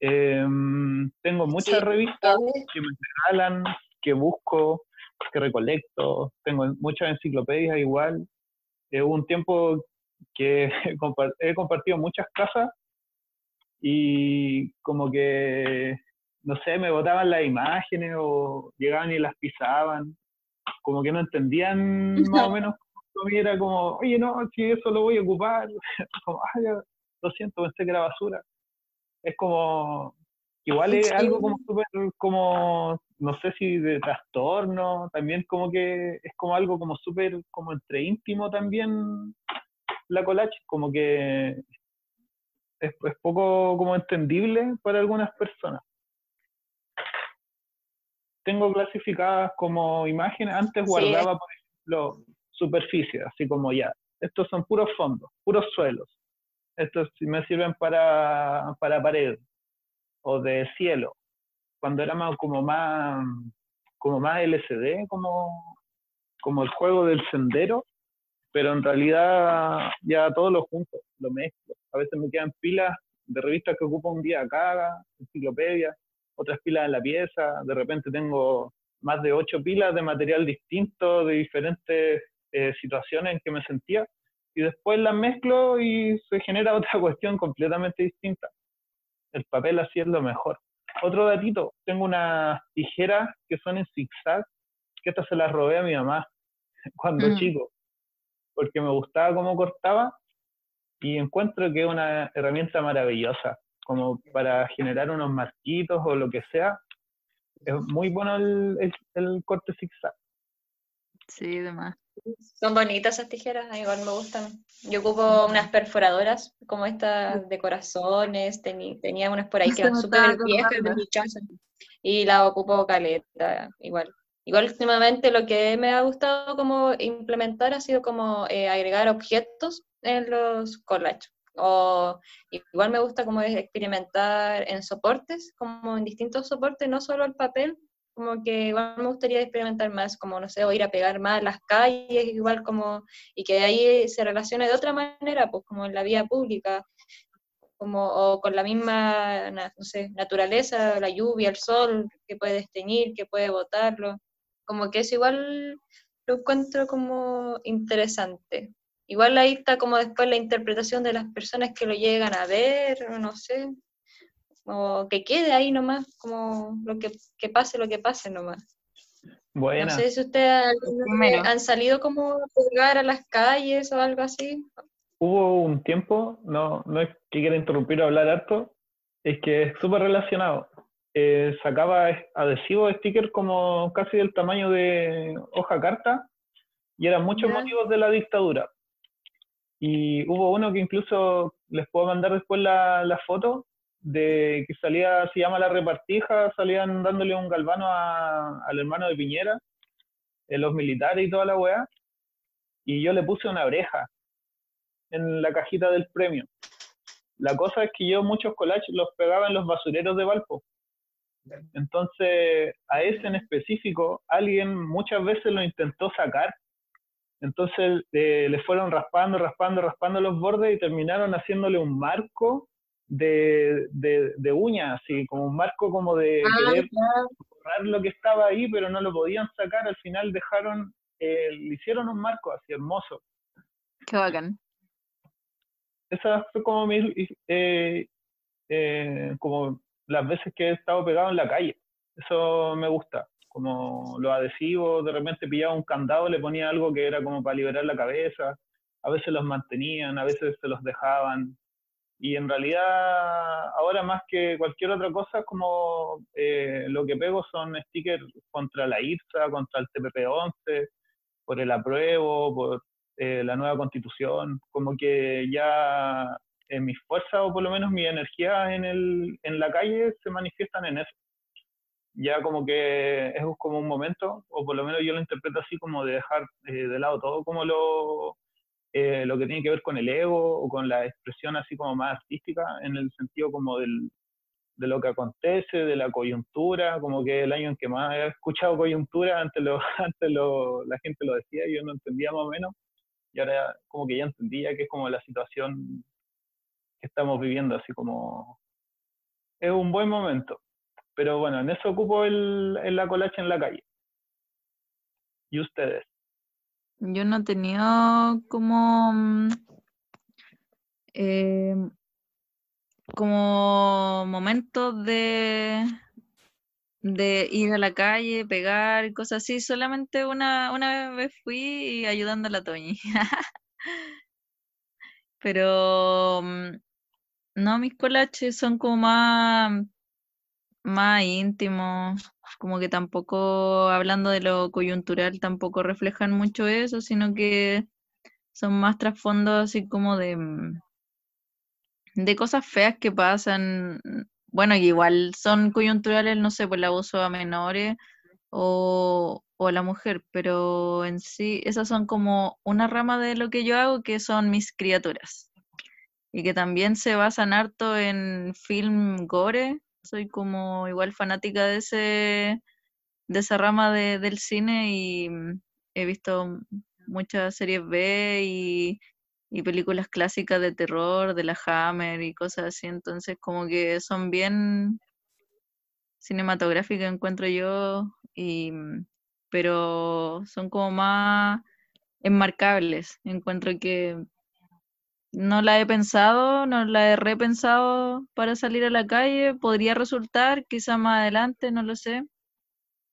Em, tengo muchas Sí. revistas Eh, que me regalan, que busco, que recolecto, tengo muchas enciclopedias igual. Eh, hubo un tiempo que he compartido muchas casas y como que, no sé, me botaban las imágenes o llegaban y las pisaban, como que no entendían más o menos era como, oye, no, si eso lo voy a ocupar, como, ah, ya, lo siento, pensé que era basura. Es como, igual es algo como súper, como, no sé si de trastorno, también como que es como algo como súper, como entre íntimo también la collage, como que es, es poco como entendible para algunas personas. Tengo clasificadas como imágenes, antes Sí. guardaba, por ejemplo, superficies, así como ya, estos son puros fondos, puros suelos, estos me sirven para, para pared o de cielo, cuando era más como más como más LCD, como, como el juego del sendero, pero en realidad ya todo lo junto, lo mezclo. A veces me quedan pilas de revistas que ocupo un día acá, enciclopedias, otras pilas en la pieza, de repente tengo más de ocho pilas de material distinto, de diferentes eh, situaciones en que me sentía, y después las mezclo y se genera otra cuestión completamente distinta. El papel así es lo mejor. Otro datito, tengo unas tijeras que son en zigzag, que estas se las robé a mi mamá cuando Mm. chico, porque me gustaba cómo cortaba y encuentro que es una herramienta maravillosa, como para generar unos marquitos o lo que sea. Es muy bueno el, el, el corte zigzag. Sí, demás. Son bonitas esas tijeras, igual me gustan. Yo ocupo unas perforadoras como estas de corazones, teni- tenía unas por ahí que eran súper viejas y las ocupo caleta, igual. Igual últimamente lo que me ha gustado como implementar ha sido como eh, agregar objetos en los collages. O igual me gusta como experimentar en soportes, como en distintos soportes, no solo el papel, como que igual me gustaría experimentar más, como no sé, o ir a pegar más las calles, igual como, y que ahí se relacione de otra manera, pues como en la vía pública, como, o con la misma, no sé, naturaleza, la lluvia, el sol, que puede desteñir, que puede botarlo, como que eso igual lo encuentro como interesante. Igual ahí está como después la interpretación de las personas que lo llegan a ver, no sé, o que quede ahí nomás, como lo que, que pase, lo que pase nomás. No Buena. sé si ustedes han salido como a jugar a las calles o algo así. Hubo un tiempo, no, no es que quiera interrumpir o hablar harto, es que es súper relacionado. Eh, sacaba es- adhesivos, stickers como casi del tamaño de hoja carta y eran muchos motivos de la dictadura. Y hubo uno que incluso les puedo mandar después la, la foto de que salía, se llama La Repartija, salían dándole un galvano a- al hermano de Piñera, eh, los militares y toda la weá, y yo le puse una oreja en la cajita del premio. La cosa es que yo muchos collages los pegaba en los basureros de Valpo. Entonces, a ese en específico, alguien muchas veces lo intentó sacar. Entonces, eh, le fueron raspando, raspando, raspando los bordes y terminaron haciéndole un marco de, de, de uñas, así como un marco como de Ah, querer claro. borrar lo que estaba ahí, pero no lo podían sacar, al final dejaron, eh, le hicieron un marco así hermoso. Qué bacán. Esa fue como mi, eh, eh, como las veces que he estado pegado en la calle. Eso me gusta. Como los adhesivos, de repente pillaba un candado, le ponía algo que era como para liberar la cabeza. A veces los mantenían, a veces se los dejaban. Y en realidad, ahora más que cualquier otra cosa, como eh, lo que pego son stickers contra la IRSA, contra el TPP-11, por el apruebo, por eh, la nueva constitución. Como que ya en mis fuerzas o por lo menos mi energía en, el, en la calle se manifiestan en eso. Ya como que es como un momento, o por lo menos yo lo interpreto así como de dejar eh, de lado todo como lo, eh, lo que tiene que ver con el ego o con la expresión así como más artística, en el sentido como del, de lo que acontece, de la coyuntura, como que el año en que más he escuchado coyuntura, antes, lo, antes lo, la gente lo decía, yo no entendía más o menos, y ahora como que ya entendía que es como la situación que estamos viviendo, así como es un buen momento. Pero bueno, en eso ocupo el, el la colacha en la calle. ¿Y ustedes? Yo no he tenido como mm, eh, como momentos de de ir a la calle, pegar, cosas así. Solamente una, una vez fui ayudando a la Toñi. Pero mm, no, mis colaches son como más, más íntimos, como que tampoco, hablando de lo coyuntural, tampoco reflejan mucho eso, sino que son más trasfondos así como de, mm, de cosas feas que pasan. Bueno, que igual son coyunturales, no sé, por el abuso a menores o, o a la mujer, pero en sí, esas son como una rama de lo que yo hago, que son mis criaturas. Y que también se basan harto en film gore. Soy como igual fanática de ese, de esa rama de- del cine y mm, he visto muchas series B y, y películas clásicas de terror, de la Hammer y cosas así. Entonces como que son bien cinematográficas, encuentro yo, y, mm, pero son como más enmarcables. Encuentro que no la he pensado, no la he repensado para salir a la calle. Podría resultar, quizá más adelante, no lo sé,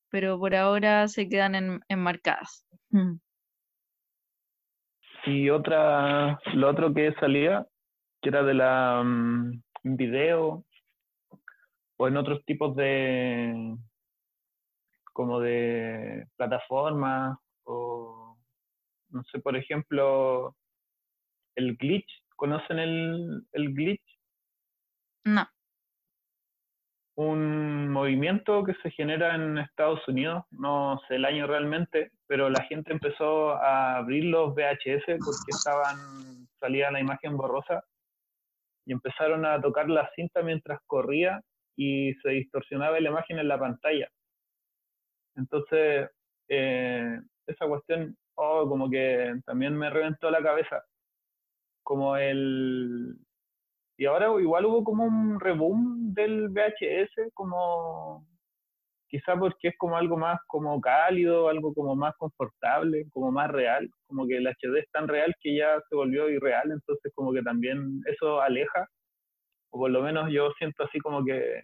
pero por ahora se quedan en- enmarcadas. Mm. Y otra, lo otro que salía, que era de la mm, video o en otros tipos de como de plataformas o no sé, por ejemplo, el glitch, ¿conocen el, el glitch? No, un movimiento que se genera en Estados Unidos, no sé el año realmente, pero la gente empezó a abrir los VHS porque estaban, salía la imagen borrosa y empezaron a tocar la cinta mientras corría y se distorsionaba la imagen en la pantalla. Entonces, eh, esa cuestión, oh, como que también me reventó la cabeza. Como el, y ahora igual hubo como un reboom del VHS, como quizá porque es como algo más como cálido, algo como más confortable, como más real, como que el HD es tan real que ya se volvió irreal, entonces como que también eso aleja, o por lo menos yo siento así como que,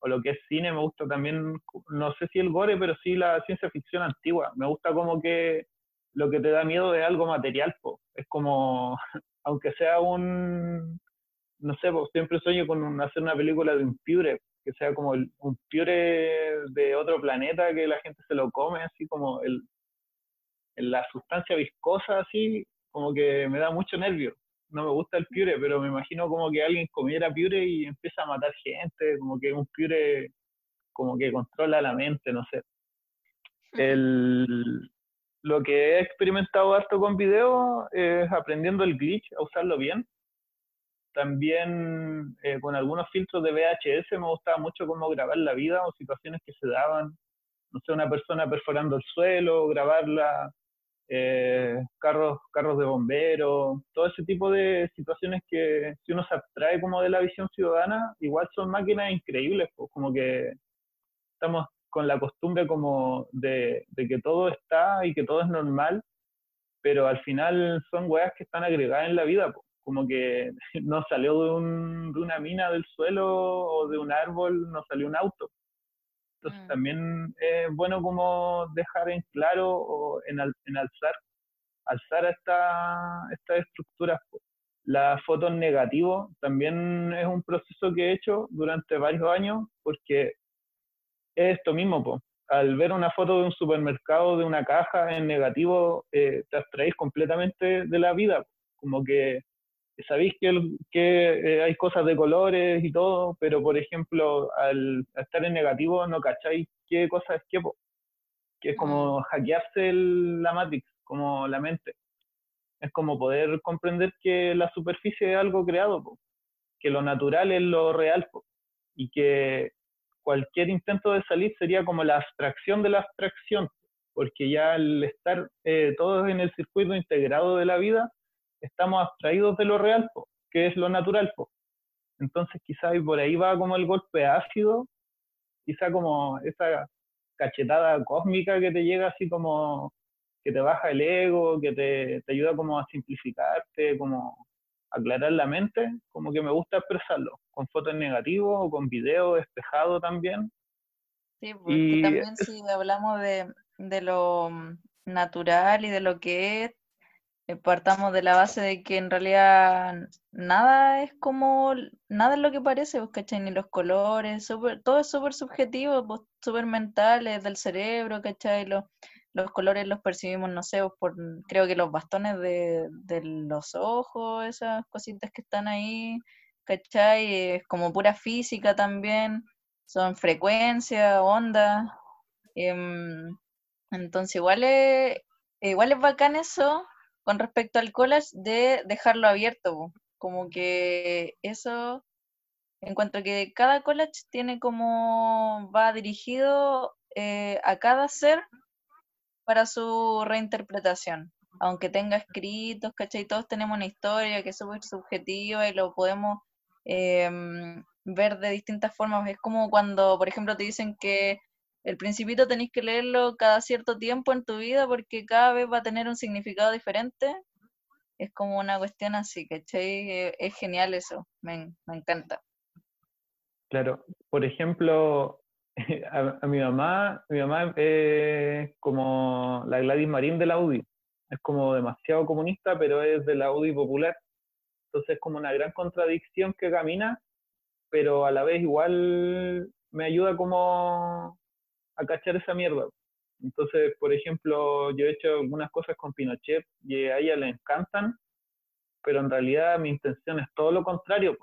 o lo que es cine me gusta también, no sé si el gore, pero sí la ciencia ficción antigua, me gusta como que lo que te da miedo es algo material, po. es como, aunque sea un, no sé, pues siempre sueño con un- hacer una película de un piure, que sea como el- un piure de otro planeta que la gente se lo come, así como el, el- la sustancia viscosa, así, como que me da mucho nervio. No me gusta el piure, pero me imagino como que alguien comiera piure y empieza a matar gente, como que un piure como que controla la mente, no sé. El, lo que he experimentado harto con video es aprendiendo el glitch, a usarlo bien también eh, con algunos filtros de VHS me gustaba mucho cómo grabar la vida o situaciones que se daban. No sé, una persona perforando el suelo, grabarla, eh, carros, carros de bomberos, todo ese tipo de situaciones que si uno se abstrae como de la visión ciudadana, igual son máquinas increíbles, pues, como que estamos con la costumbre como de, que todo está y que todo es normal, pero al final son weas que están agregadas en la vida, como que no salió de, un, de, una mina del suelo o de un árbol, no salió un auto. Entonces mm. también es bueno como dejar en claro o en, en alzar, alzar esta, estas estructuras. La foto en negativo también es un proceso que he hecho durante varios años porque es esto mismo, po. al ver una foto de un supermercado, de una caja en negativo, eh, te abstraís completamente de la vida, como que sabéis que, que eh, hay cosas de colores y todo, pero por ejemplo, al, estar en negativo no cacháis qué cosa es qué, que es como hackearse la Matrix, como la mente. Es como poder comprender que la superficie es algo creado, que lo natural es lo real, y que cualquier intento de salir sería como la abstracción de la abstracción, porque ya al estar eh, todos en el circuito integrado de la vida, estamos abstraídos de lo real, que es lo natural. Entonces quizá por ahí va como el golpe ácido, quizá como esa cachetada cósmica que te llega así como que te baja el ego, que te ayuda como a simplificarte, como aclarar la mente, como que me gusta expresarlo, con fotos negativos o con video espejado también. Sí, porque también si hablamos de, de, lo natural y de lo que es, eh, partamos de la base de que en realidad nada es como, nada es lo que parece, ¿vos cachai? Ni los colores, super, todo es súper subjetivo, súper mental, es del cerebro, ¿cachai? Los, los colores los percibimos, no sé, por, creo que los bastones de, los ojos, esas cositas que están ahí, ¿cachai? Es como pura física también, son frecuencia, onda. Em, entonces igual es, igual es bacán eso con respecto al collage de dejarlo abierto, como que eso encuentro que cada collage tiene como va dirigido eh, a cada ser para su reinterpretación. Aunque tenga escritos, ¿cachai? Todos tenemos una historia que es súper subjetiva y lo podemos em, ver de distintas formas. Es como cuando, por ejemplo, te dicen que el principito tenéis que leerlo cada cierto tiempo en tu vida porque cada vez va a tener un significado diferente. Es como una cuestión así, ¿cachai? Es genial eso, me encanta. Claro, por ejemplo, a, mi mamá, mi mamá es como la Gladys Marín de la UDI. Es como demasiado comunista, pero es de la UDI popular. Entonces es como una gran contradicción que camina, pero a la vez igual me ayuda como a cachar esa mierda. Entonces, por ejemplo, yo he hecho algunas cosas con Pinochet y a ella le encantan, pero en realidad mi intención es todo lo contrario.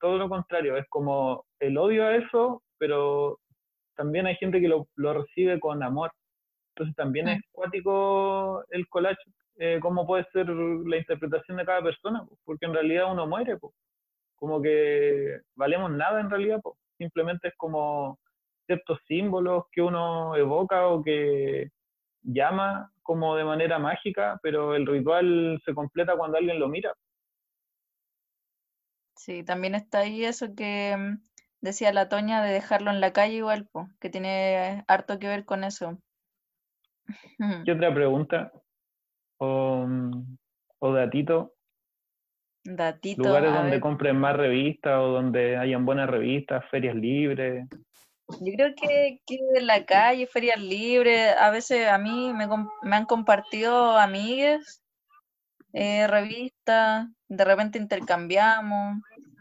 Todo lo contrario, es como el odio a eso pero también hay gente que lo, lo recibe con amor. Entonces también mm. es cuático el collage, eh, cómo puede ser la interpretación de cada persona, porque en realidad uno muere, como que valemos nada en realidad, simplemente es como ciertos símbolos que uno evoca o que llama como de manera mágica, pero el ritual se completa cuando alguien lo mira. Sí, también está ahí eso que mm, decía la Toña de dejarlo en la calle igual, que tiene harto que ver con eso. ¿Qué otra pregunta? O, o datito. Datito. Lugares donde compren más revistas o donde hayan buenas revistas, ferias libres. Yo creo que, que en la calle, ferias libres, a veces a mí me, me han compartido amigas eh, revistas, de repente intercambiamos,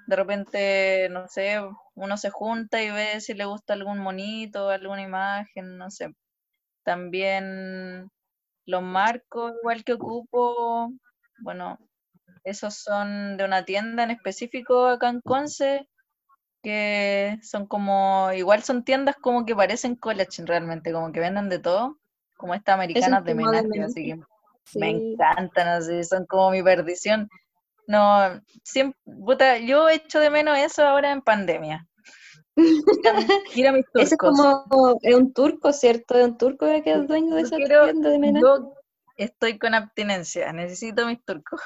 de repente, no sé, uno se junta y ve si le gusta algún monito, alguna imagen, no sé. También los marcos, igual que ocupo, bueno, esos son de una tienda en específico acá en Conce, que son como, igual son tiendas como que parecen college realmente, como que venden de todo, como estas americanas de menaje, así que me encantan, así, son como mi perdición. No, siempre, puta, yo echo de menos eso ahora en pandemia. Mis turcos. es como es un turco, ¿cierto? Es un turco que es dueño de esa tienda de menos. estoy con abstinencia, necesito mis turcos.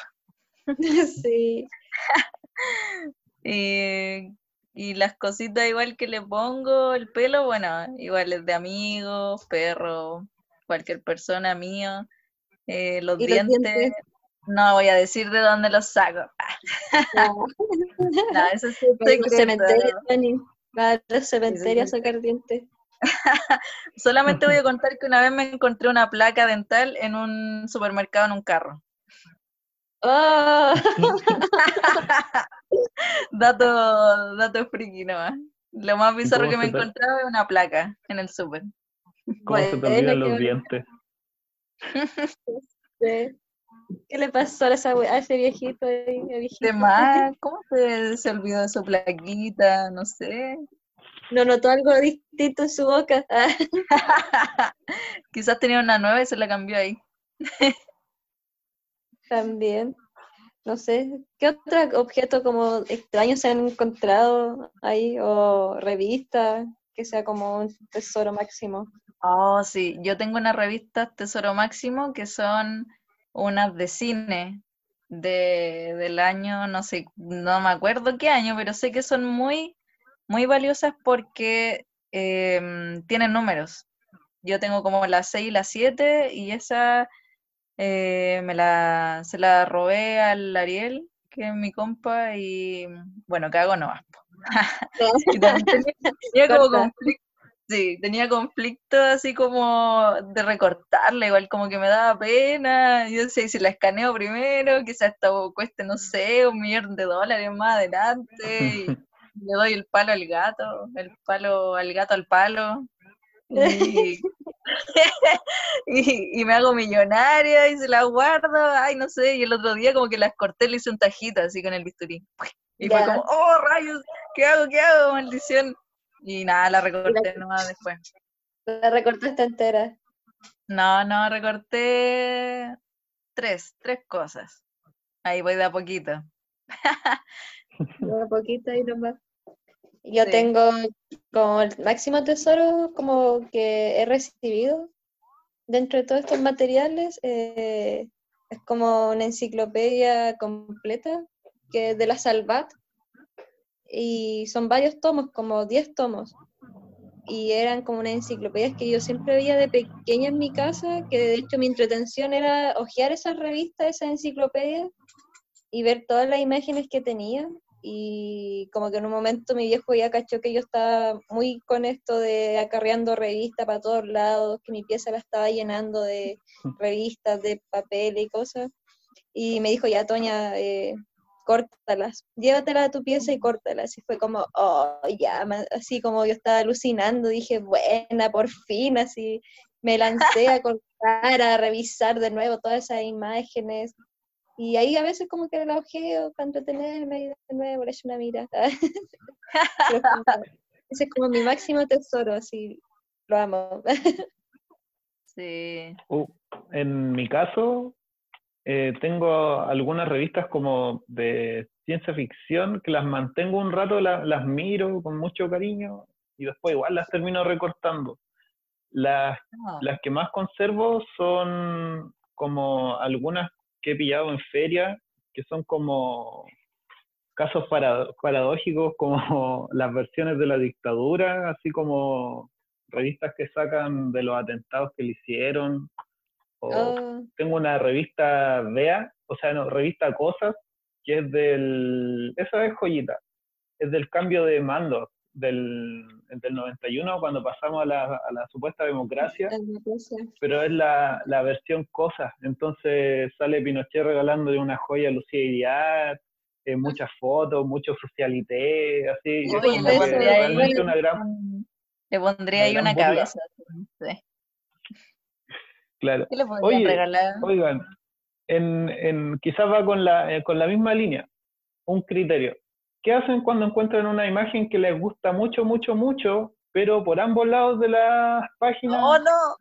sí. y, y las cositas igual que le pongo, el pelo, bueno, igual es de amigos, perro, cualquier persona mío. Eh, los ¿Y los dientes, dientes? No voy a decir de dónde los saco. No. No, eso es Para los secreto. cementerios, Tony. Para los cementerios sí. a sacar dientes. Solamente voy a contar que una vez me encontré una placa dental en un supermercado en un carro. ¡Oh! dato, dato friki nomás. Lo más bizarro que me he encontrado es una placa en el super. ¿Cómo se te olvidan los dientes? Sí. ¿Qué le pasó a, esa we- a ese viejito viejito? De más, ¿cómo se, se olvidó de su plaquita? No sé. ¿No notó algo distinto en su boca? Quizás tenía una nueva y se la cambió ahí. también. No sé. ¿Qué otro objeto como extraño se han encontrado ahí? ¿O revista? Que sea como un tesoro máximo. Oh, sí, yo tengo unas revistas Tesoro Máximo que son unas de cine de, del año, no sé, no me acuerdo qué año, pero sé que son muy, muy valiosas porque em, tienen números. Yo tengo como la 6 y la 7 y esa eh, me la, se la robé al Ariel, que es mi compa, y bueno, cago tenía, tenía como Corta. conflicto, sí, tenía conflicto así como de recortarla, igual como que me daba pena. Yo decía, "¿Y si la escaneo primero, quizás esto cueste, no sé, un millón de dólares más adelante, y le doy el palo al gato, el palo al gato al palo. Y, y, y me hago millonaria y se la guardo, ay, no sé, y el otro día como que las corté, le hice un tajito así con el bisturí. Y fue como, oh, rayos, ¿qué hago? ¿Qué hago? Maldición. Y nada, la recorté nomás después. La recortaste entera. No, no, recorté tres, tres cosas. Ahí voy de a poquito. Un poquito ahí nomás. Yo Sí. tengo como el máximo tesoro como que he recibido dentro de todos estos materiales. eh, es como una enciclopedia completa que es de la Salvat. Y son varios tomos, como 10 tomos. Y eran como unas enciclopedias que yo siempre veía de pequeña en mi casa, que de hecho mi entretención era hojear esas revistas, esas enciclopedias, y ver todas las imágenes que tenía y como que en un momento mi viejo ya cachó que yo estaba muy con esto de acarreando revistas para todos lados, que mi pieza la estaba llenando de revistas, de papel y cosas. Y me dijo, ya, Toña, eh, córtalas, llévatelas a tu pieza y córtalas. Y fue como, oh, ya, así como yo estaba alucinando, dije, buena, por fin, así me lancé a cortar, a revisar de nuevo todas esas imágenes. Y ahí a veces como que la ojeo para entretenerme y de nuevo le echo una mirada. Ese es como mi máximo tesoro, así lo amo. Sí. Uh, en mi caso, eh, tengo algunas revistas como de ciencia ficción que las mantengo un rato, la- las miro con mucho cariño y después igual las termino recortando. Las, No. las que más conservo son como algunas que he pillado en feria, que son como casos para- paradójicos, como las versiones de la dictadura, así como revistas que sacan de los atentados que le hicieron. O Oh, tengo una revista Vea, o sea, no, revista Cosas, que es del, esa es joyita, es del cambio de mando del, del 91, cuando pasamos a la, a la supuesta democracia, pero es la, la versión Cosas, entonces sale Pinochet regalándole una joya a Lucía Iriart, eh, muchas fotos, mucho socialité, así, como le pondría ahí una gran, un- le pondría ahí una cabeza. sí. Claro. ¿Qué le podría Oye, regalar? Oigan, en, en, quizás va con la, eh, con la misma línea, un criterio. ¿Qué hacen cuando encuentran una imagen que les gusta mucho, mucho, mucho, pero por ambos lados de las páginas ¡Oh, no!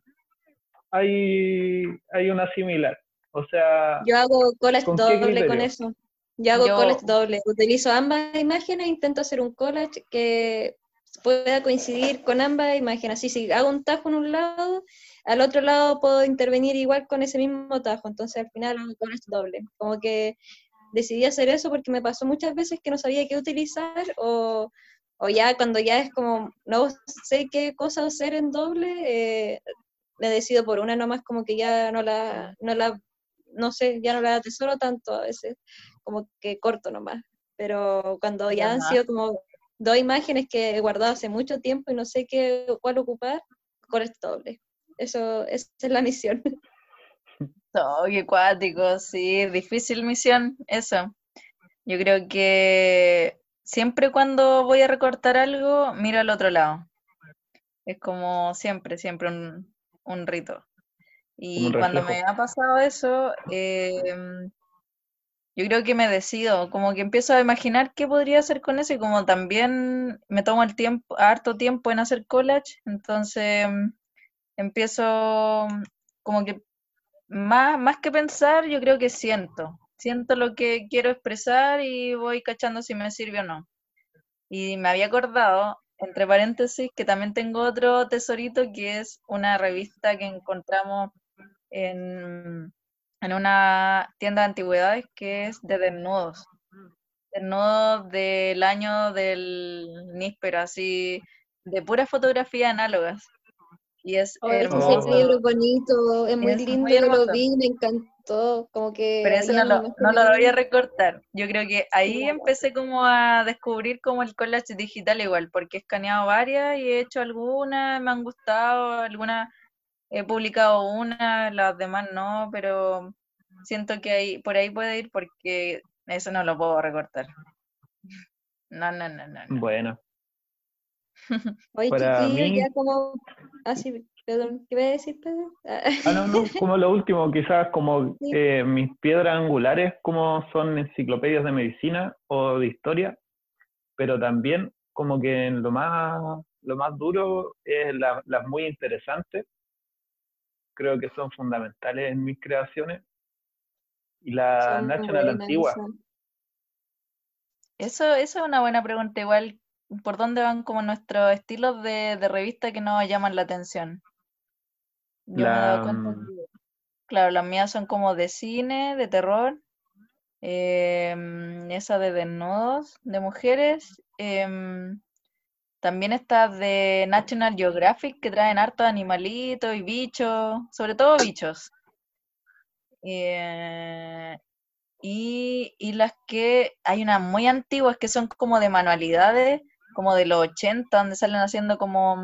hay, hay una similar? O sea, Yo hago collage ¿Con qué doble con eso. Yo hago Yo- collage doble. Utilizo ambas imágenes, intento hacer un collage que pueda coincidir con ambas imágenes. Así, si hago un tajo en un lado, al otro lado puedo intervenir igual con ese mismo tajo, entonces al final hago collage doble. Como que decidí hacer eso porque me pasó muchas veces que no sabía qué utilizar o, o ya cuando ya es como no sé qué cosa hacer en doble, eh, me decido por una nomás como que ya no la, no la, no sé, ya no la atesoro tanto a veces, como que corto nomás. Pero cuando ya han sido como dos imágenes que he guardado hace mucho tiempo y no sé qué cuál ocupar, corto doble. Eso, esa es la misión. Oh, qué cuático, sí, difícil misión, eso. Yo creo que siempre cuando voy a recortar algo, miro al otro lado. Es como siempre, siempre un, un rito. Y cuando me ha pasado eso, em, yo creo que me decido, como que empiezo a imaginar qué podría hacer con eso y como también me tomo el tiempo, harto tiempo en hacer collage, entonces em, empiezo como que más, más que pensar, yo creo que siento. Siento lo que quiero expresar y voy cachando si me sirve o no. Y me había acordado, entre paréntesis, que también tengo otro tesorito que es una revista que encontramos en, en una tienda de antigüedades que es de desnudos. Desnudos del año del níspero, así, de pura fotografía análogas. Y es hermoso. Ese libro bonito, es muy lindo, yo lo vi, me encantó, como que... Pero eso no lo, no lo voy a recortar. Yo creo que ahí empecé como a descubrir como el collage digital igual, porque he escaneado varias y he hecho algunas, me han gustado, algunas he publicado una, las demás no, pero siento que ahí, por ahí puede ir porque eso no lo puedo recortar. No, no, no, no. Bueno, Oye, chiquillo, ya como... Ah, sí, perdón, ¿qué iba a decir, Pedro? Ah, no, no, como lo último, quizás como eh, mis piedras angulares, como son enciclopedias de medicina o de historia, pero también como que en lo más, lo más duro es las muy interesantes, creo que son fundamentales en mis creaciones, y la National Antigua. Eso, eso es una buena pregunta, igual por dónde van como nuestros estilos de, revista que nos llaman la atención. Yo me he dado cuenta mm, que, claro, las mías son como de cine, de terror, em, esa de desnudos, de mujeres, em, también está de National Geographic que traen harto animalitos y bichos, sobre todo bichos. Eh, y, y, las que hay unas muy antiguas que son como de manualidades, como de los 80, donde salen haciendo como,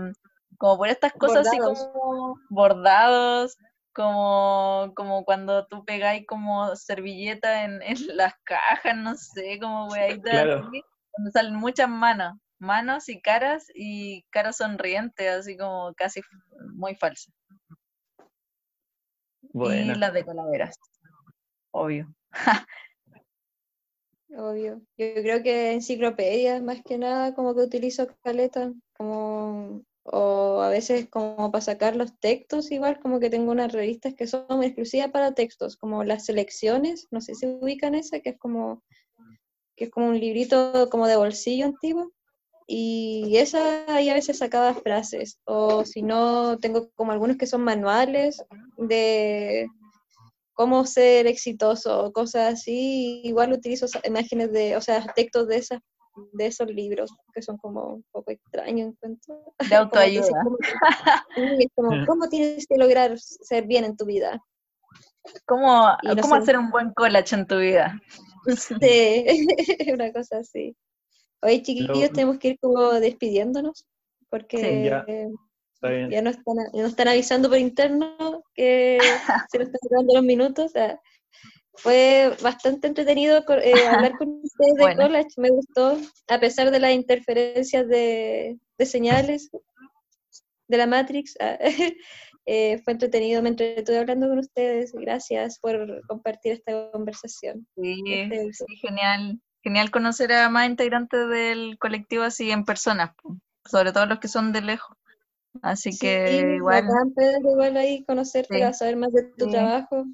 como por estas cosas así como bordados, como, como cuando tú pegáis como servilleta en, en las cajas, no sé, como weiditas así, donde salen muchas manos, manos y caras y caras sonrientes, así como casi muy falsas. Y las de calaveras, obvio. Obvio. Yo creo que enciclopedias, más que nada, como que utilizo caleta, como, o a veces como para sacar los textos, igual como que tengo unas revistas que son exclusivas para textos, como las selecciones, no sé si ubican esa, que es como, que es como un librito como de bolsillo antiguo. Y esa ahí a veces sacaba frases, o si no, tengo como algunos que son manuales de cómo ser exitoso, cosas así. Igual utilizo imágenes de, o sea, textos de esas de esos libros que son como un poco extraños encuentro. De autoayuda. ¿cómo tienes que lograr ser bien en tu vida? ¿Cómo, ¿cómo hacer un buen collage en tu vida? Sí, una cosa así. Oye, chiquillos, tenemos que ir como despidiéndonos, porque ya nos están, están avisando por interno que se nos están acabando los minutos. fue bastante entretenido eh, hablar con ustedes de college, me gustó, a pesar de las interferencias de, señales de la Matrix. Ah, eh, fue entretenido, me entretuve hablando con ustedes. Gracias por compartir esta conversación. Sí, este, sí, genial. Genial conocer a más integrantes del colectivo así en persona, sobre todo los que son de lejos. Así que igual. igual ahí conocerte, a saber más de tu trabajo.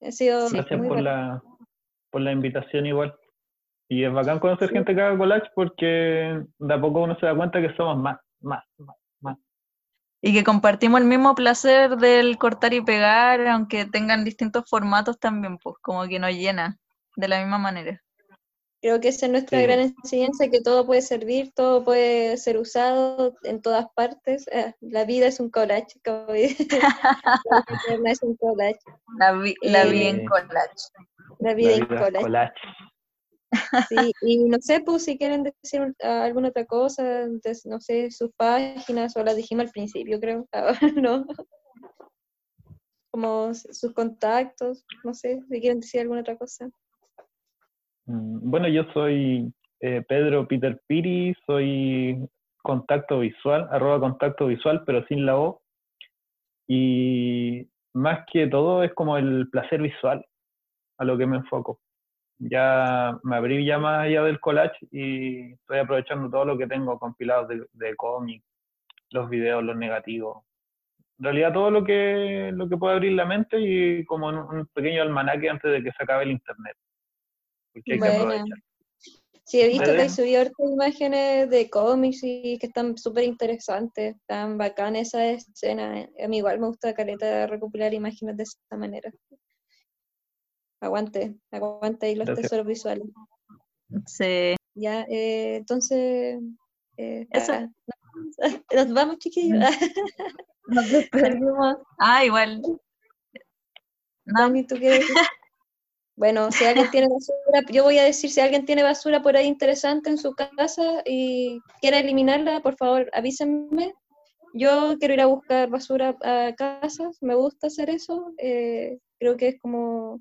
Ha sido Gracias por la, por la invitación igual. Y es bacán conocer gente que haga collage porque de a poco uno se da cuenta que somos más, más, más, más. Y que compartimos el mismo placer del cortar y pegar, aunque tengan distintos formatos también, pues como que nos llena de la misma manera. Creo que esa es nuestra Sí. gran enseñanza, que todo puede servir, todo puede ser usado en todas partes. Eh, la vida es un collage, como dice. La vida es un collage. La vi, la vi Eh, en collage. La La vida en vida es collage. collage. Sí, y no sé, pues si quieren decir ah, alguna otra cosa, entonces, no sé, sus páginas, o las dijimos al principio, creo, ahora no. Como sus contactos, no sé, si quieren decir alguna otra cosa. Mm, Bueno, yo soy eh, Pedro Peter Piri, soy contacto visual, arroba contacto visual, pero sin la O. Y más que todo es como el placer visual a lo que me enfoco. Ya me abrí ya más allá del collage y estoy aprovechando todo lo que tengo compilado de, de cómics, los videos, los negativos. En realidad todo lo que, lo que puede abrir la mente y como un pequeño almanaque antes de que se acabe el internet. Porque hay que Buena. aprovechar. Sí, he visto que hay subido imágenes de cómics y que están súper interesantes, están bacanas esa escena. A mí igual me gusta caleta recopilar imágenes de esa manera. Aguante, aguante ahí los Gracias. tesoros visuales. Sí. Ya, eh, entonces, eh, Eso. ah, nos vamos, chiquillos. Nos despedimos. Ah, igual. No, Dani, ¿tú qué decís? Bueno, si alguien tiene basura, yo voy a decir, si alguien tiene basura por ahí interesante en su casa y quiere eliminarla, por favor, avísenme. Yo quiero ir a buscar basura a casas, me gusta hacer eso. eh, creo que es como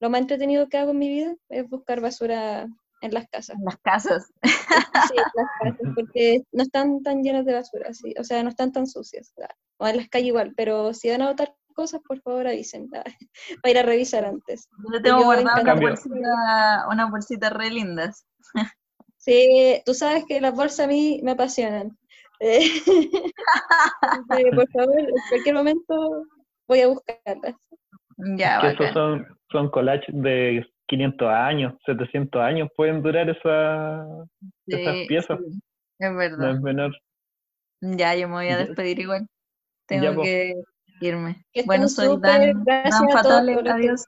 lo más entretenido que hago en mi vida, es buscar basura en las casas. en las casas. Sí, en las casas, porque no están tan llenas de basura, sí, o sea, no están tan sucias. O en las calles igual, pero si van a botar cosas, por favor avisen, para ir a revisar antes. Yo tengo Yo guardado una bolsita, una bolsita re lindas. Sí, tú sabes que las bolsas a mí me apasionan. Eh, por favor, en cualquier momento voy a buscarlas. Ya, que esos son, son collages de 500 años, 700 años pueden durar esa, esas piezas. sí, es no verdad. es menor. Ya, yo me voy a despedir igual. Ya, Tengo que irme. Que Bueno, soy Dan, gracias Dan este- adiós.